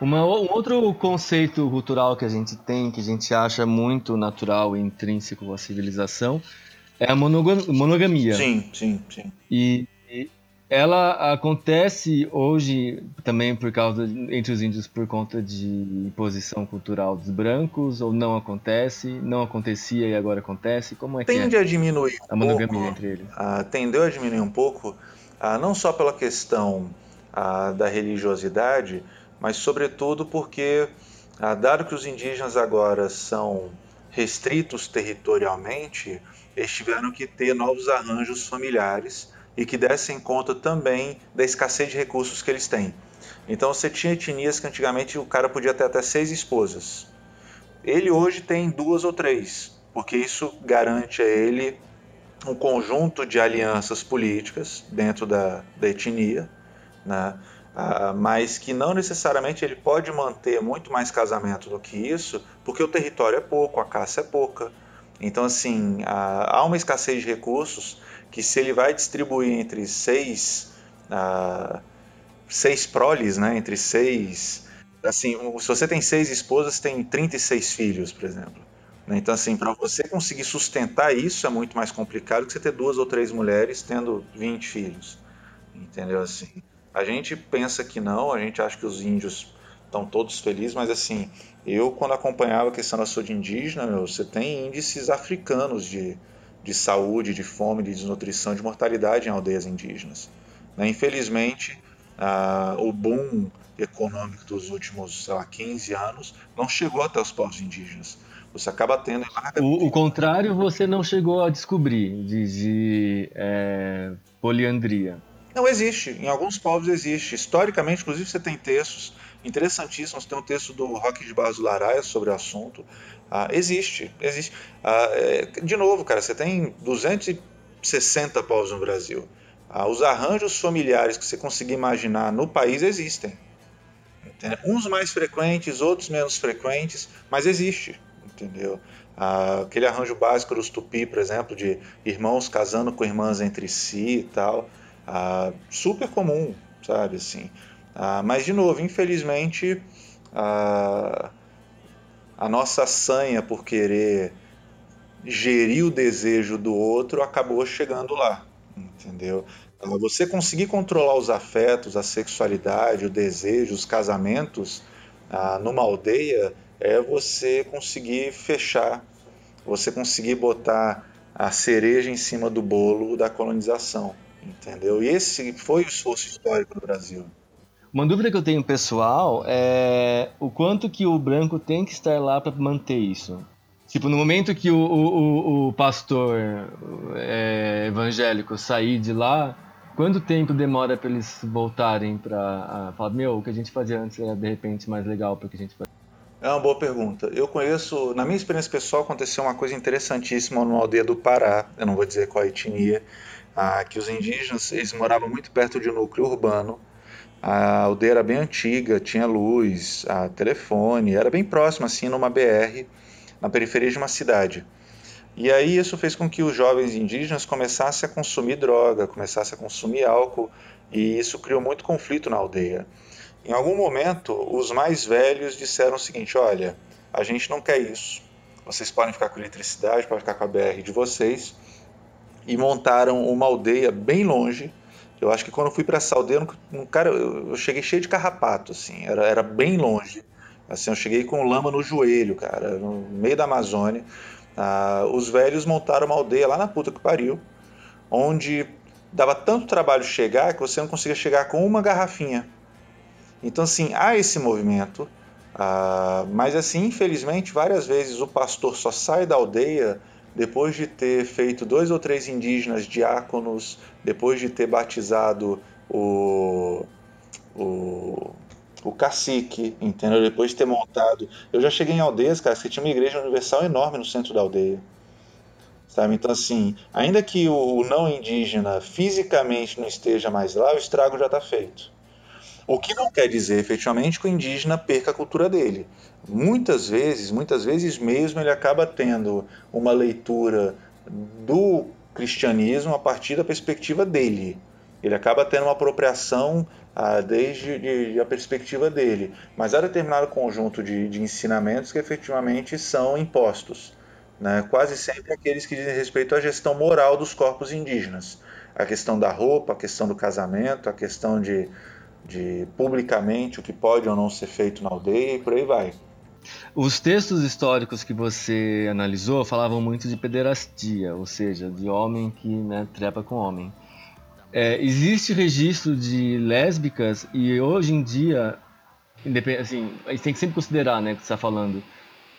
Uma, um outro conceito cultural que a gente tem, que a gente acha muito natural e intrínseco à civilização, é a monogamia. Sim, sim, sim. E, ela acontece hoje também por causa entre os índios por conta de imposição cultural dos brancos ou não acontece? Não acontecia e agora acontece? Como é Tende que é? a diminuir a monogamia pouco, entre eles? Ah, tendeu a diminuir um pouco, ah, não só pela questão ah, da religiosidade, mas sobretudo porque, ah, dado que os indígenas agora são restritos territorialmente, eles tiveram que ter novos arranjos familiares e que dessem conta também da escassez de recursos que eles têm. Então você tinha etnias que antigamente o cara podia ter até seis esposas. Ele hoje tem duas ou três, porque isso garante a ele um conjunto de alianças políticas dentro da, da etnia, né? Ah, mas que não necessariamente ele pode manter muito mais casamento do que isso, porque o território é pouco, a caça é pouca. Então, assim, há uma escassez de recursos que se ele vai distribuir entre seis, uh, seis proles, né, entre seis, assim, se você tem seis esposas, tem 36 filhos, por exemplo. Né? Então, assim, para você conseguir sustentar isso é muito mais complicado que você ter duas ou três mulheres tendo 20 filhos. Entendeu? Assim, a gente pensa que não, a gente acha que os índios estão todos felizes, mas assim, eu quando acompanhava a questão da saúde indígena, meu, você tem índices africanos de, de saúde, de fome, de desnutrição, de mortalidade em aldeias indígenas. Né? Infelizmente, ah, o boom econômico dos últimos sei lá, 15 anos não chegou até os povos indígenas. Você acaba tendo. O, o contrário você não chegou a descobrir de, de é, poliandria. Não existe. Em alguns povos existe. Historicamente, inclusive, você tem textos interessantíssimos. Tem um texto do Roque de Barros Laraia sobre o assunto. Ah, existe, existe. Ah, é, de novo, cara, você tem 260 povos no Brasil. Ah, os arranjos familiares que você conseguir imaginar no país existem. Entendeu? Uns mais frequentes, outros menos frequentes, mas existe entendeu? Ah, aquele arranjo básico dos tupi, por exemplo, de irmãos casando com irmãs entre si e tal, ah, super comum, sabe assim. Ah, mas de novo, infelizmente, a nossa sanha por querer gerir o desejo do outro acabou chegando lá, entendeu? Você conseguir controlar os afetos, a sexualidade, o desejo, os casamentos numa aldeia é você conseguir fechar, você conseguir botar a cereja em cima do bolo da colonização, entendeu? E esse foi o esforço histórico do Brasil. Uma dúvida que eu tenho pessoal é o quanto que o branco tem que estar lá para manter isso. Tipo, no momento que o, o, o pastor é, evangélico sair de lá, quanto tempo demora para eles voltarem para falar, meu, o que a gente fazia antes era de repente mais legal porque a gente fazia? É uma boa pergunta. Eu conheço, na minha experiência pessoal, aconteceu uma coisa interessantíssima numa aldeia do Pará, eu não vou dizer qual a etnia, ah, que os indígenas eles moravam muito perto de um núcleo urbano. A aldeia era bem antiga, tinha luz, a telefone, era bem próximo assim numa BR, na periferia de uma cidade. E aí isso fez com que os jovens indígenas começassem a consumir droga, começassem a consumir álcool, e isso criou muito conflito na aldeia. Em algum momento, os mais velhos disseram o seguinte: olha, a gente não quer isso. Vocês podem ficar com eletricidade, podem ficar com a BR de vocês. E montaram uma aldeia bem longe. Eu acho que quando eu fui para essa aldeia, um cara, eu cheguei cheio de carrapato, assim, era, era bem longe. Assim, eu cheguei com lama no joelho, cara, no meio da Amazônia. Ah, os velhos montaram uma aldeia lá na puta que pariu, onde dava tanto trabalho chegar que você não conseguia chegar com uma garrafinha então, assim, há esse movimento, uh, mas, assim, infelizmente, várias vezes o pastor só sai da aldeia depois de ter feito dois ou três indígenas diáconos, depois de ter batizado o, o, o cacique, entendeu? Depois de ter montado. Eu já cheguei em aldeias, cara, que tinha uma igreja universal enorme no centro da aldeia. Sabe? Então, assim, ainda que o não indígena fisicamente não esteja mais lá, o estrago já está feito. O que não quer dizer efetivamente que o indígena perca a cultura dele. Muitas vezes, muitas vezes mesmo, ele acaba tendo uma leitura do cristianismo a partir da perspectiva dele. Ele acaba tendo uma apropriação ah, desde de, de a perspectiva dele. Mas há determinado conjunto de, de ensinamentos que efetivamente são impostos. Né? Quase sempre aqueles que dizem respeito à gestão moral dos corpos indígenas. A questão da roupa, a questão do casamento, a questão de de publicamente o que pode ou não ser feito na aldeia e por aí vai. Os textos históricos que você analisou falavam muito de pederastia, ou seja, de homem que né, trepa com homem. É, existe registro de lésbicas e hoje em dia, assim, a gente tem que sempre considerar, né, que está falando,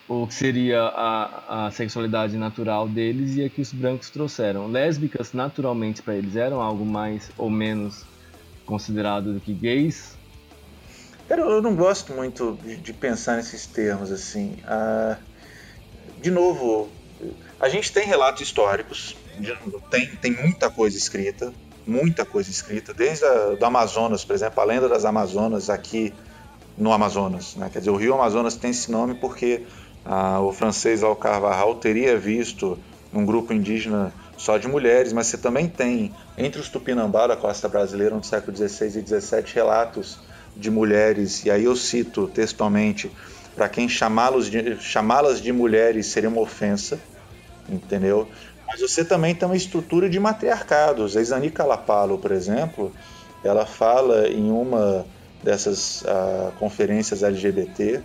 o que seria a, a sexualidade natural deles e a que os brancos trouxeram. Lésbicas, naturalmente, para eles, eram algo mais ou menos considerado do que gays? Cara, eu não gosto muito de, pensar nesses termos assim. Ah, de novo, a gente tem relatos históricos, tem, tem muita coisa escrita, muita coisa escrita, desde a, do Amazonas, por exemplo, a lenda das Amazonas aqui no Amazonas. Né? Quer dizer, o rio Amazonas tem esse nome porque ah, o francês Alcarvarral teria visto um grupo indígena só de mulheres, mas você também tem, entre os Tupinambá da costa brasileira no século XVI e XVII, relatos de mulheres, e aí eu cito textualmente, para quem chamá-las de, chamá de mulheres seria uma ofensa, entendeu? Mas você também tem uma estrutura de matriarcados. A Isani Calapalo, por exemplo, ela fala em uma dessas uh, conferências LGBT,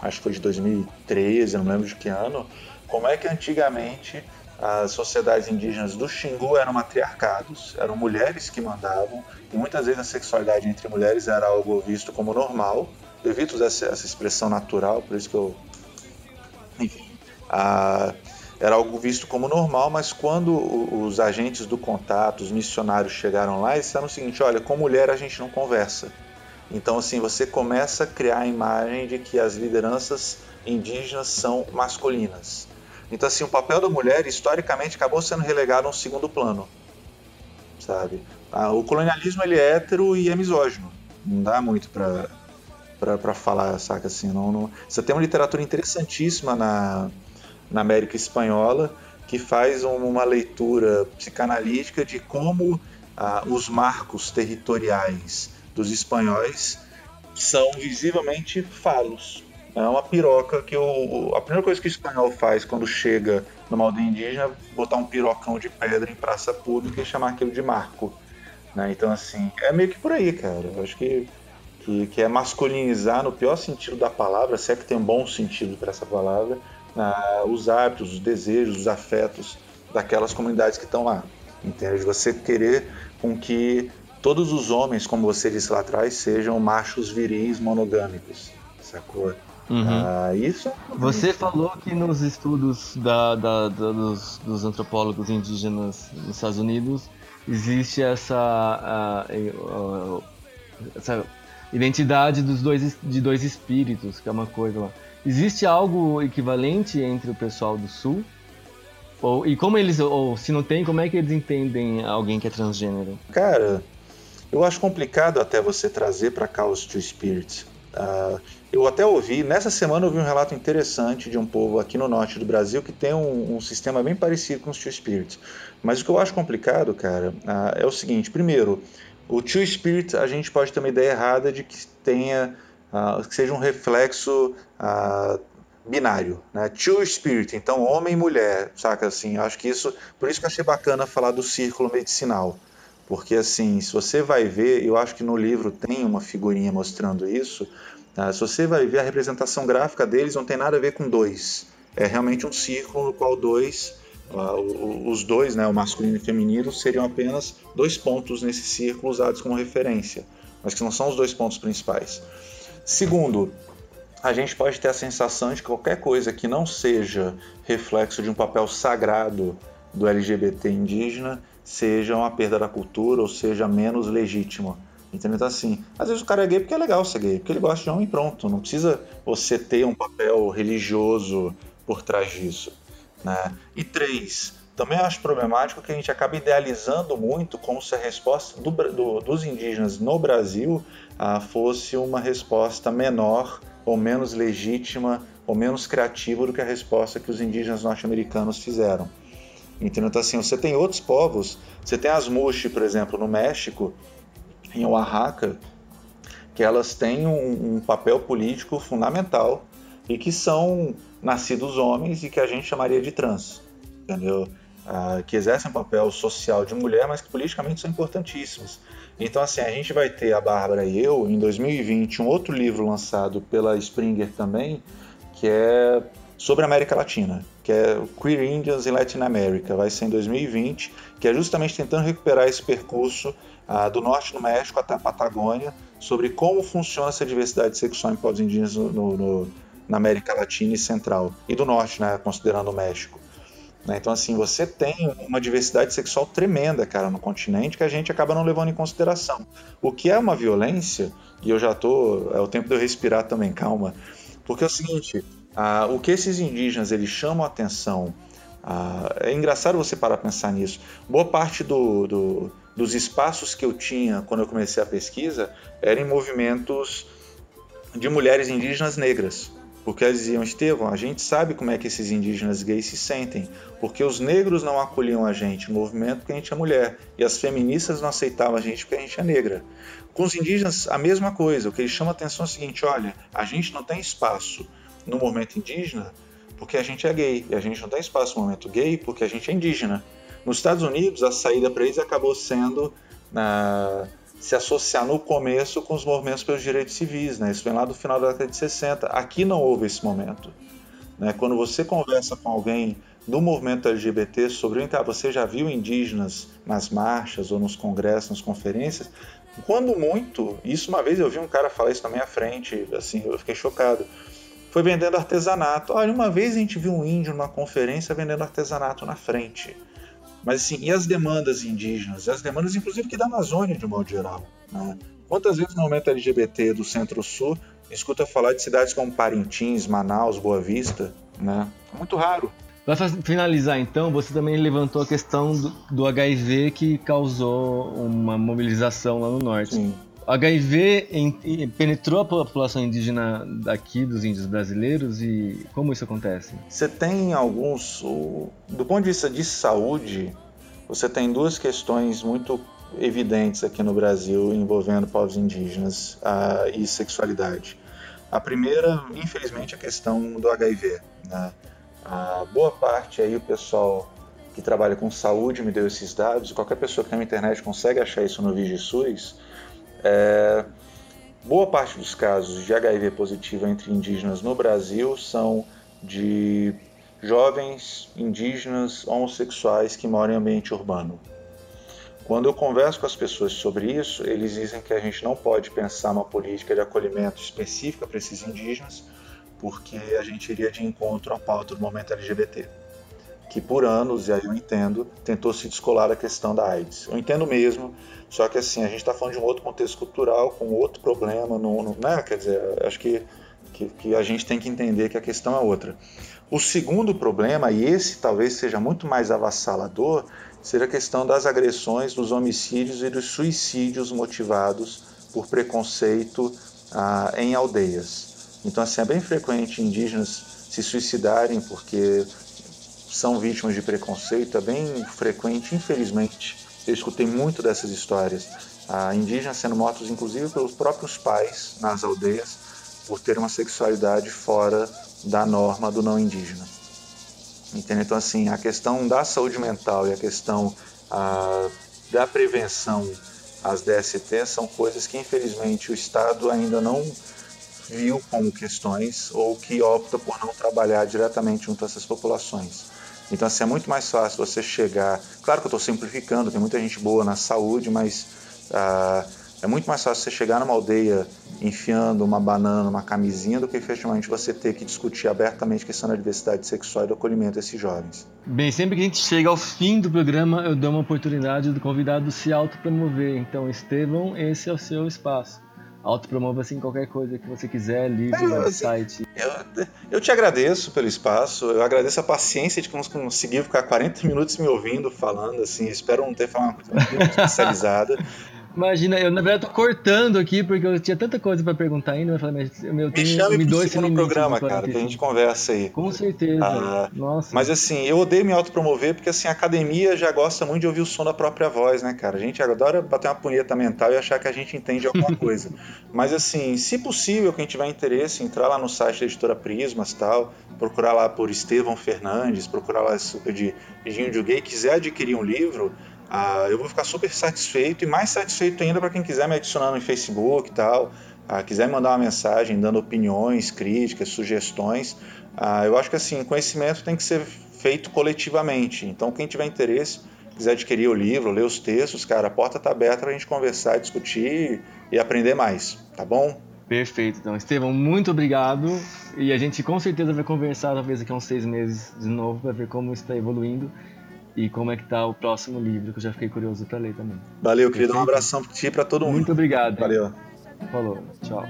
acho que foi de 2013, não lembro de que ano, como é que antigamente as sociedades indígenas do Xingu eram matriarcados, eram mulheres que mandavam, e muitas vezes a sexualidade entre mulheres era algo visto como normal. Eu evito essa, essa expressão natural, por isso que eu. Enfim. Ah, era algo visto como normal, mas quando os agentes do contato, os missionários chegaram lá, eles disseram o seguinte: olha, com mulher a gente não conversa. Então, assim, você começa a criar a imagem de que as lideranças indígenas são masculinas. Então, assim, o papel da mulher, historicamente, acabou sendo relegado a um segundo plano, sabe? Ah, o colonialismo, ele é hétero e é misógino. Não dá muito para para falar, saca assim, não, não... Você tem uma literatura interessantíssima na, na América Espanhola que faz uma leitura psicanalítica de como ah, os marcos territoriais dos espanhóis são visivelmente falos. É uma piroca que o, a primeira coisa que o espanhol faz quando chega numa aldeia indígena é botar um pirocão de pedra em praça pública e chamar aquilo de marco. Né? Então, assim, é meio que por aí, cara. Eu acho que, que, que é masculinizar no pior sentido da palavra, se é que tem um bom sentido para essa palavra, uh, os hábitos, os desejos, os afetos daquelas comunidades que estão lá. Entende? Você querer com que todos os homens, como você disse lá atrás, sejam machos viris monogâmicos, sacou? Uhum. Ah, isso. É você falou que nos estudos da, da, da, dos, dos, antropólogos indígenas nos Estados Unidos existe essa, essa identidade dos dois, de dois espíritos, que é uma coisa lá. Existe algo equivalente entre o pessoal do Sul? Ou, e como eles, ou se não tem, como é que eles entendem alguém que é transgênero? Cara, eu acho complicado até você trazer para cá os Two Spirits. Uh, eu até ouvi, nessa semana eu vi um relato interessante de um povo aqui no norte do Brasil que tem um, um sistema bem parecido com os Two Spirits. Mas o que eu acho complicado, cara, uh, é o seguinte: primeiro, o Two Spirit a gente pode ter uma ideia errada de que tenha uh, que seja um reflexo binário, né? Two spirit, então homem e mulher, saca assim? Acho que isso, por isso que eu achei bacana falar do círculo medicinal, porque assim, se você vai ver, eu acho que no livro tem uma figurinha mostrando isso. Uh, se você vai ver a representação gráfica deles, não tem nada a ver com dois. É realmente um círculo no qual dois Uh, os dois, né, o masculino e o feminino, seriam apenas dois pontos nesse círculo usados como referência, mas que não são os dois pontos principais. Segundo, a gente pode ter a sensação de que qualquer coisa que não seja reflexo de um papel sagrado do LGBT indígena seja uma perda da cultura ou seja menos legítima. Entendeu? Então, assim, às vezes o cara é gay porque é legal ser gay, porque ele gosta de homem pronto. Não precisa você ter um papel religioso por trás disso. Né? E três, também acho problemático que a gente acaba idealizando muito como se a resposta do, do, dos indígenas no Brasil ah, fosse uma resposta menor ou menos legítima ou menos criativa do que a resposta que os indígenas norte-americanos fizeram. Entendeu? Então, assim, você tem outros povos, você tem as Mushi, por exemplo, no México, em Oaxaca, que elas têm um, um papel político fundamental e que são nascidos homens e que a gente chamaria de trans, entendeu? Ah, que exercem um papel social de mulher, mas que politicamente são importantíssimos. Então, assim, a gente vai ter a Bárbara e eu, em 2020, um outro livro lançado pela Springer também, que é sobre a América Latina, que é Queer Indians in Latin America, vai ser em 2020, que é justamente tentando recuperar esse percurso ah, do norte do México até a Patagônia, sobre como funciona essa diversidade sexual em povos indígenas no, no, na América Latina e Central, e do Norte, né, considerando o México. Né? Então, assim, você tem uma diversidade sexual tremenda, cara, no continente que a gente acaba não levando em consideração. O que é uma violência, e eu já tô. É o tempo de eu respirar também, calma. Porque é o seguinte: ah, o que esses indígenas eles chamam a atenção. Ah, é engraçado você parar a pensar nisso. Boa parte do, do, dos espaços que eu tinha quando eu comecei a pesquisa eram em movimentos de mulheres indígenas negras Porque eles diziam, Estevão, a gente sabe como é que esses indígenas gays se sentem, porque os negros não acolhiam a gente no movimento porque a gente é mulher, e as feministas não aceitavam a gente porque a gente é negra. Com os indígenas, a mesma coisa. O que eles chamam a atenção é o seguinte: olha, a gente não tem espaço no movimento indígena porque a gente é gay, e a gente não tem espaço no movimento gay porque a gente é indígena. Nos Estados Unidos, a saída para eles acabou sendo. Uh, se associar no começo com os movimentos pelos direitos civis, né? Isso vem lá do final da década de 60. Aqui não houve esse momento. Né? Quando você conversa com alguém do movimento LGBT sobre ah, você já viu indígenas nas marchas ou nos congressos, nas conferências? Quando muito, isso uma vez eu vi um cara falar isso na minha frente, assim, eu fiquei chocado. Foi vendendo artesanato. Olha, uma vez a gente viu um índio numa conferência vendendo artesanato na frente. Mas assim, e as demandas indígenas? E as demandas, inclusive, que da Amazônia, de modo geral. Né? Quantas vezes no momento LGBT do Centro-Sul escuta falar de cidades como Parintins, Manaus, Boa Vista? Né? É muito raro. Para finalizar, então, você também levantou a questão do, do HIV que causou uma mobilização lá no norte. Sim. HIV penetrou a população indígena daqui, dos índios brasileiros, e como isso acontece? Você tem alguns. Do ponto de vista de saúde, você tem duas questões muito evidentes aqui no Brasil envolvendo povos indígenas uh, e sexualidade. A primeira, infelizmente, é a questão do HIV. Né? A boa parte aí o pessoal que trabalha com saúde me deu esses dados, qualquer pessoa que tem na internet consegue achar isso no VigiSUS, é, boa parte dos casos de HIV positivo entre indígenas no Brasil são de jovens indígenas homossexuais que moram em ambiente urbano. Quando eu converso com as pessoas sobre isso, eles dizem que a gente não pode pensar uma política de acolhimento específica para esses indígenas, porque a gente iria de encontro à pauta do momento LGBT que por anos, e aí eu entendo, tentou se descolar da questão da AIDS. Eu entendo mesmo, só que assim, a gente está falando de um outro contexto cultural, com outro problema, não, não, né? quer dizer, acho que, que, que, a gente tem que entender que a questão é outra. O segundo problema, e esse talvez seja muito mais avassalador, seja a questão das agressões, dos homicídios e dos suicídios motivados por preconceito ah, em aldeias. Então, assim, é bem frequente indígenas se suicidarem porque são vítimas de preconceito é bem frequente, infelizmente. Eu escutei muito dessas histórias. Ah, indígenas sendo mortos, inclusive, pelos próprios pais nas aldeias por ter uma sexualidade fora da norma do não indígena. Entendeu? Então, assim, a questão da saúde mental e a questão ah, da prevenção às DST são coisas que, infelizmente, o Estado ainda não viu como questões ou que opta por não trabalhar diretamente junto a essas populações. Então, assim, é muito mais fácil você chegar. Claro que eu estou simplificando, tem muita gente boa na saúde, mas ah, é muito mais fácil você chegar numa aldeia enfiando uma banana, uma camisinha, do que efetivamente você ter que discutir abertamente a questão da diversidade sexual e do acolhimento desses jovens. Bem, sempre que a gente chega ao fim do programa, eu dou uma oportunidade do convidado se autopromover. Então, Estevão, esse é o seu espaço autopromova-se em qualquer coisa que você quiser, livro, é, website. Eu, eu te agradeço pelo espaço, eu agradeço a paciência de conseguir ficar 40 minutos me ouvindo, falando, assim, espero não ter falado uma coisa especializada. Imagina, eu na verdade tô cortando aqui porque eu tinha tanta coisa para perguntar ainda, mas falei, mas eu tenho, me chame me dois no programa, cara, que a gente conversa aí. Com certeza. Ah, Nossa. Mas assim, eu odeio me autopromover porque assim, a academia já gosta muito de ouvir o som da própria voz, né, cara? A gente adora bater uma punheta mental e achar que a gente entende alguma coisa. mas assim, se possível, quem tiver interesse, entrar lá no site da editora Prismas tal, procurar lá por Estevão Fernandes, procurar lá de Ginho de Gay, quiser adquirir um livro, ah, eu vou ficar super satisfeito e mais satisfeito ainda para quem quiser me adicionar no Facebook e tal, ah, quiser me mandar uma mensagem dando opiniões, críticas, sugestões. Ah, eu acho que assim, conhecimento tem que ser feito coletivamente. Então, quem tiver interesse, quiser adquirir o livro, ler os textos, cara, a porta está aberta para a gente conversar, discutir e aprender mais, tá bom? Perfeito. Então, Estevão, muito obrigado. E a gente com certeza vai conversar, talvez daqui a uns seis meses de novo, para ver como está evoluindo e como é que tá o próximo livro, que eu já fiquei curioso para ler também. Valeu, querido. Um abração para ti e para todo mundo. Muito obrigado. Valeu. Falou. Tchau.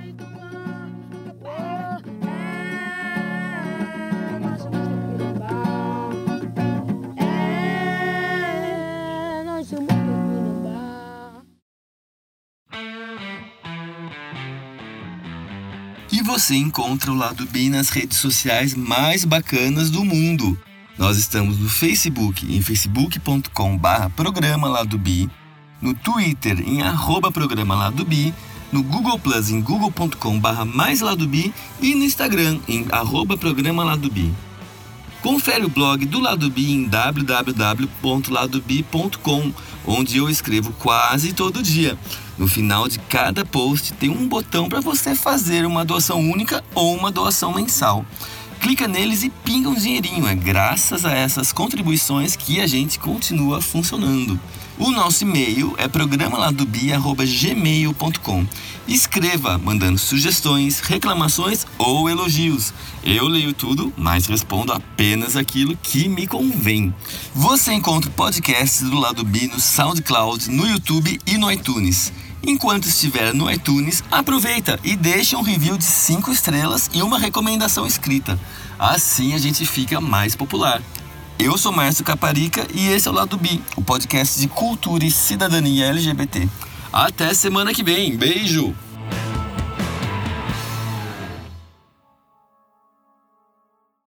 E você encontra o Lado B nas redes sociais mais bacanas do mundo. Nós estamos no Facebook, em facebook.com barra programa no Twitter, em arroba programa Lado B, no Google Plus, em google.com barra mais e no Instagram, em arroba programa Lado B. Confere o blog do Lado B em www.ladob.com, onde eu escrevo quase todo dia. No final de cada post tem um botão para você fazer uma doação única ou uma doação mensal. Clica neles e pinga um dinheirinho. É graças a essas contribuições que a gente continua funcionando. O nosso e-mail é programaladobia.gmail.com. Escreva mandando sugestões, reclamações ou elogios. Eu leio tudo, mas respondo apenas aquilo que me convém. Você encontra o podcast do Lado B no SoundCloud, no YouTube e no iTunes. Enquanto estiver no iTunes, aproveita e deixa um review de 5 estrelas e uma recomendação escrita. Assim a gente fica mais popular. Eu sou Márcio Caparica e esse é o Lado B, o podcast de cultura e cidadania LGBT. Até semana que vem. Beijo!